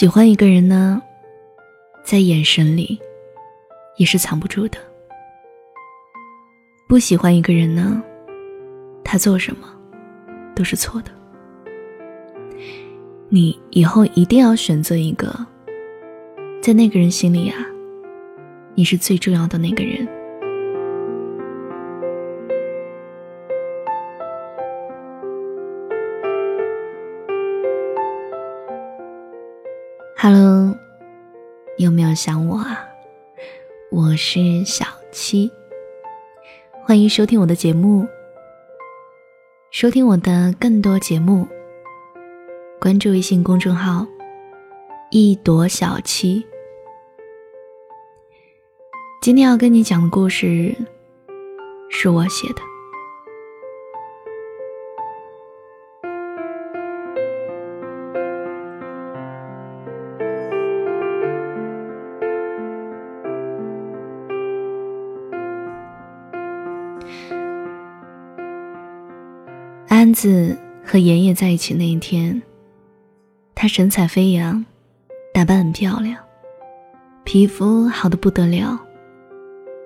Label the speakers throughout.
Speaker 1: 喜欢一个人呢，在眼神里也是藏不住的；不喜欢一个人呢，他做什么都是错的。你以后一定要选择一个，在那个人心里啊，你是最重要的那个人。Hello，有没有想我啊？我是小七，欢迎收听我的节目。收听我的更多节目，关注微信公众号“一朵小七”。今天要跟你讲的故事是我写的。子和妍妍在一起那一天，她神采飞扬，打扮很漂亮，皮肤好的不得了，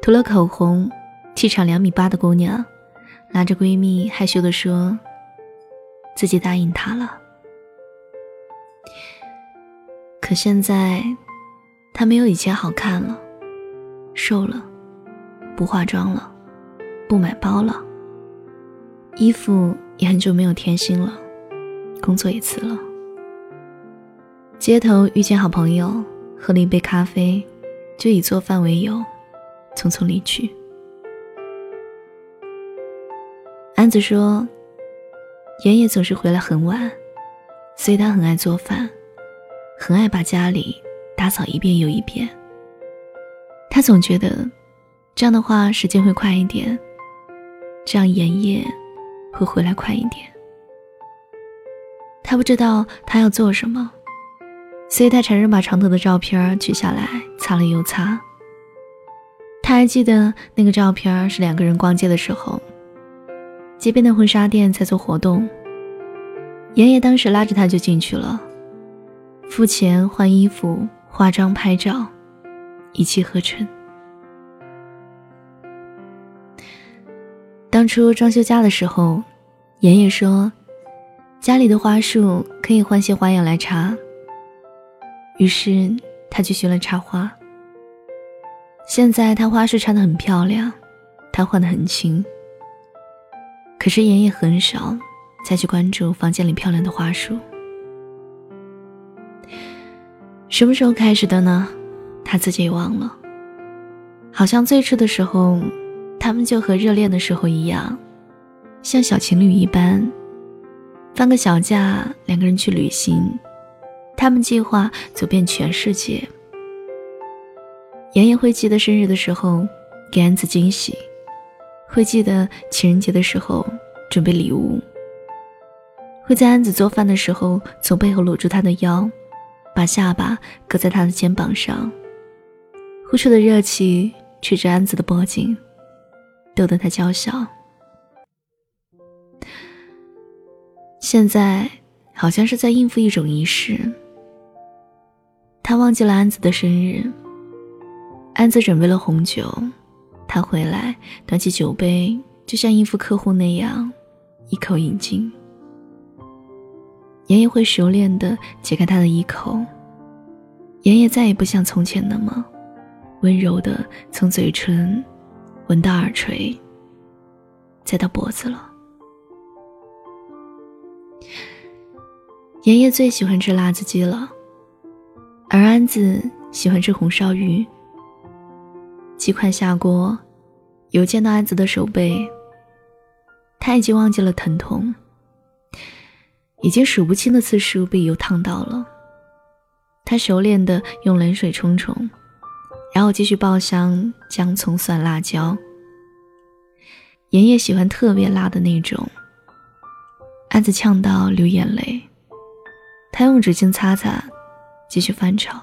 Speaker 1: 涂了口红，气场两米八的姑娘，拉着闺蜜害羞的说：“自己答应他了。”可现在，她没有以前好看了，瘦了，不化妆了，不买包了，衣服。也很久没有添新了，工作也辞了。街头遇见好朋友，喝了一杯咖啡，就以做饭为由，匆匆离去。安子说：“爷爷总是回来很晚，所以他很爱做饭，很爱把家里打扫一遍又一遍。他总觉得，这样的话时间会快一点，这样爷爷。”会回来快一点。他不知道他要做什么，所以他承认把床头的照片取下来擦了又擦。他还记得那个照片是两个人逛街的时候，街边的婚纱店在做活动。爷爷当时拉着他就进去了，付钱换衣服、化妆、拍照，一气呵成。当初装修家的时候，爷爷说，家里的花束可以换些花样来插。于是他去学了插花。现在他花束插的很漂亮，他换的很轻。可是爷爷很少再去关注房间里漂亮的花束。什么时候开始的呢？他自己也忘了。好像最初的时候。他们就和热恋的时候一样，像小情侣一般，放个小假，两个人去旅行。他们计划走遍全世界。妍妍会记得生日的时候给安子惊喜，会记得情人节的时候准备礼物，会在安子做饭的时候从背后搂住她的腰，把下巴搁在她的肩膀上，呼出的热气吹着安子的脖颈。逗得他娇笑。现在好像是在应付一种仪式。他忘记了安子的生日。安子准备了红酒，他回来端起酒杯，就像应付客户那样，一口饮尽。爷爷会熟练的解开他的衣口。爷爷再也不像从前那么温柔的从嘴唇。闻到耳垂，再到脖子了。爷爷最喜欢吃辣子鸡了，而安子喜欢吃红烧鱼。鸡块下锅，油溅到安子的手背，他已经忘记了疼痛，已经数不清的次数被油烫到了。他熟练的用冷水冲冲。然后继续爆香姜、葱、蒜、辣椒。妍妍喜欢特别辣的那种。安子呛到流眼泪，他用纸巾擦擦，继续翻炒，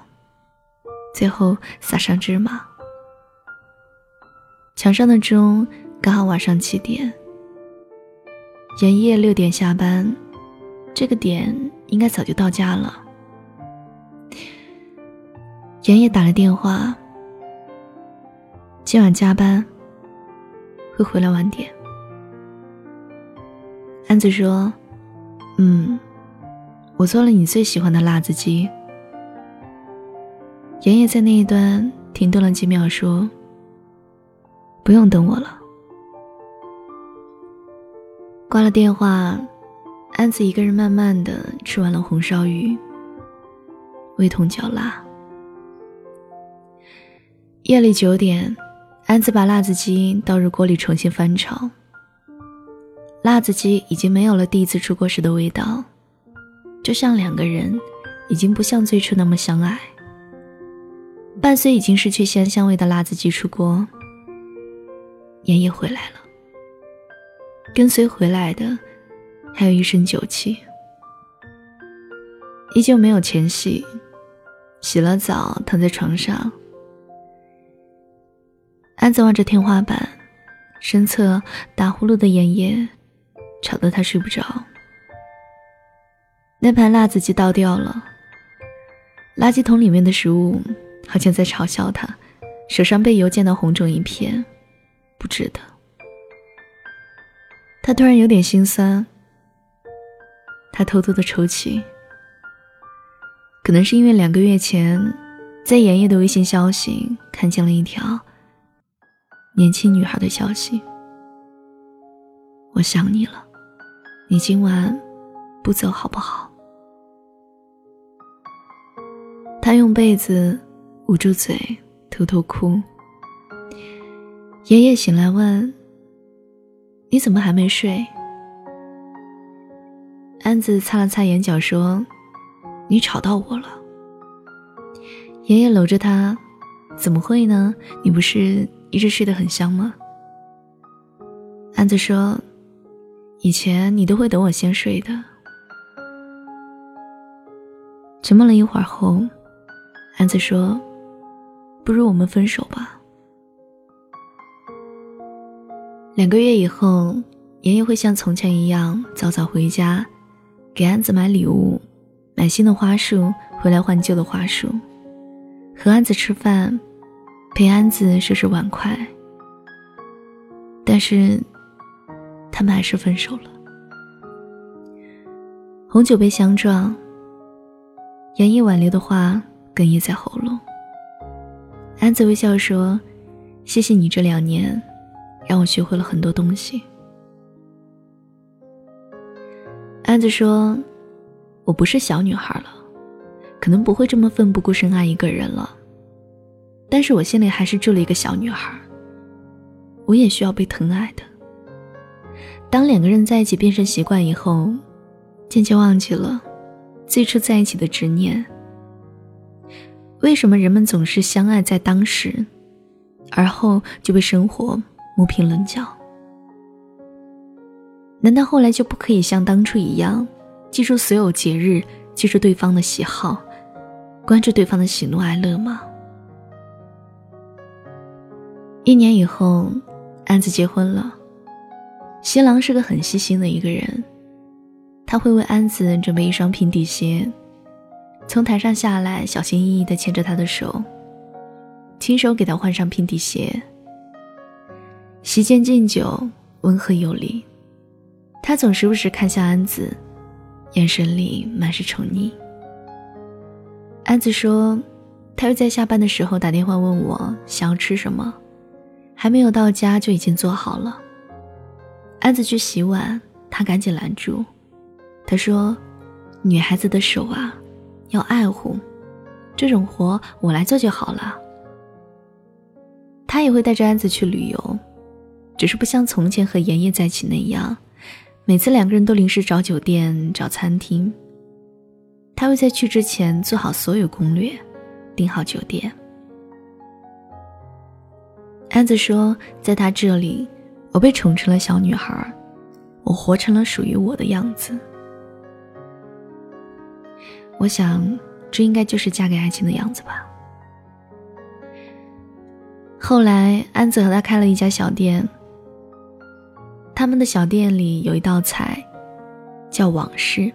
Speaker 1: 最后撒上芝麻。墙上的钟刚好晚上七点。妍妍六点下班，这个点应该早就到家了。妍妍打了电话，今晚加班，会回来晚点。安子说：“嗯，我做了你最喜欢的辣子鸡。”妍妍在那一端停顿了几秒，说：“不用等我了。”挂了电话，安子一个人慢慢的吃完了红烧鱼，味同嚼蜡。夜里九点，安子把辣子鸡倒入锅里重新翻炒。辣子鸡已经没有了第一次出锅时的味道，就像两个人已经不像最初那么相爱。伴随已经失去鲜香味的辣子鸡出锅，妍妍回来了。跟随回来的，还有一身酒气。依旧没有前戏，洗了澡，躺在床上。安子望着天花板，身侧打呼噜的妍妍，吵得他睡不着。那盘辣子鸡倒掉了，垃圾桶里面的食物好像在嘲笑他，手上被油溅到红肿一片，不值得。他突然有点心酸，他偷偷的抽泣。可能是因为两个月前，在妍妍的微信消息看见了一条年轻女孩的消息：“我想你了，你今晚不走好不好？”他用被子捂住嘴，偷偷哭。爷爷醒来问。你怎么还没睡？安子擦了擦眼角，说：“你吵到我了。”爷爷搂着他：“怎么会呢？你不是一直睡得很香吗？”安子说：“以前你都会等我先睡的。”沉默了一会儿后，安子说：“不如我们分手吧。”两个月以后，妍妍会像从前一样早早回家，给安子买礼物，买新的花束回来换旧的花束，和安子吃饭，陪安子收拾碗筷。但是，他们还是分手了。红酒杯相撞，妍妍挽留的话哽咽在喉咙。安子微笑说：“谢谢你这两年。”让我学会了很多东西。安子说：“我不是小女孩了，可能不会这么奋不顾身爱一个人了。但是我心里还是住了一个小女孩。我也需要被疼爱的。当两个人在一起变成习惯以后，渐渐忘记了最初在一起的执念。为什么人们总是相爱在当时，而后就被生活？”磨平棱角，难道后来就不可以像当初一样，记住所有节日，记住对方的喜好，关注对方的喜怒哀乐吗？一年以后，安子结婚了，新郎是个很细心的一个人，他会为安子准备一双平底鞋，从台上下来，小心翼翼地牵着她的手，亲手给她换上平底鞋。席间敬酒，温和有礼。他总时不时看向安子，眼神里满是宠溺。安子说：“他会在下班的时候打电话问我想要吃什么，还没有到家就已经做好了。”安子去洗碗，他赶紧拦住。他说：“女孩子的手啊，要爱护，这种活我来做就好了。”他也会带着安子去旅游。只是不像从前和妍妍在一起那样，每次两个人都临时找酒店、找餐厅。他会在去之前做好所有攻略，订好酒店。安子说，在他这里，我被宠成了小女孩，我活成了属于我的样子。我想，这应该就是嫁给爱情的样子吧。后来，安子和他开了一家小店。他们的小店里有一道菜，叫往事。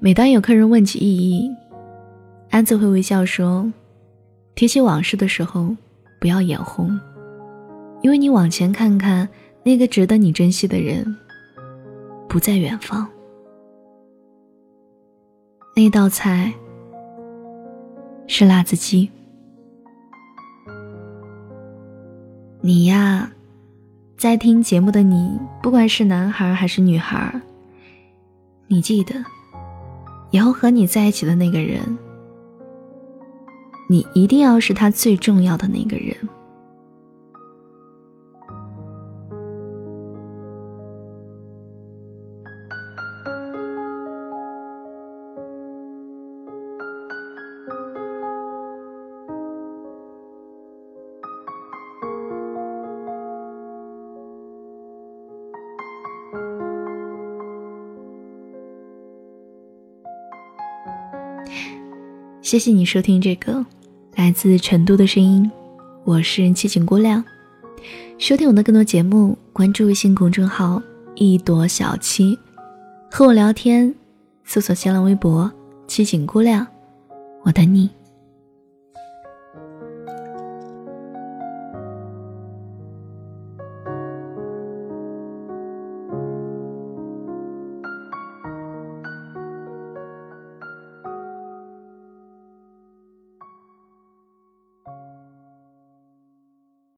Speaker 1: 每当有客人问起意义，安子会微笑说：“提起往事的时候，不要眼红，因为你往前看看，那个值得你珍惜的人，不在远方。那道菜是辣子鸡。你呀，在听节目的你，不管是男孩还是女孩，你记得，以后和你在一起的那个人。你一定要是他最重要的那个人。谢谢你收听这个。来自成都的声音，我是七锦姑娘。收听我的更多节目，关注微信公众号“一朵小七”，和我聊天，搜索新浪微博“七锦姑娘”，我等你。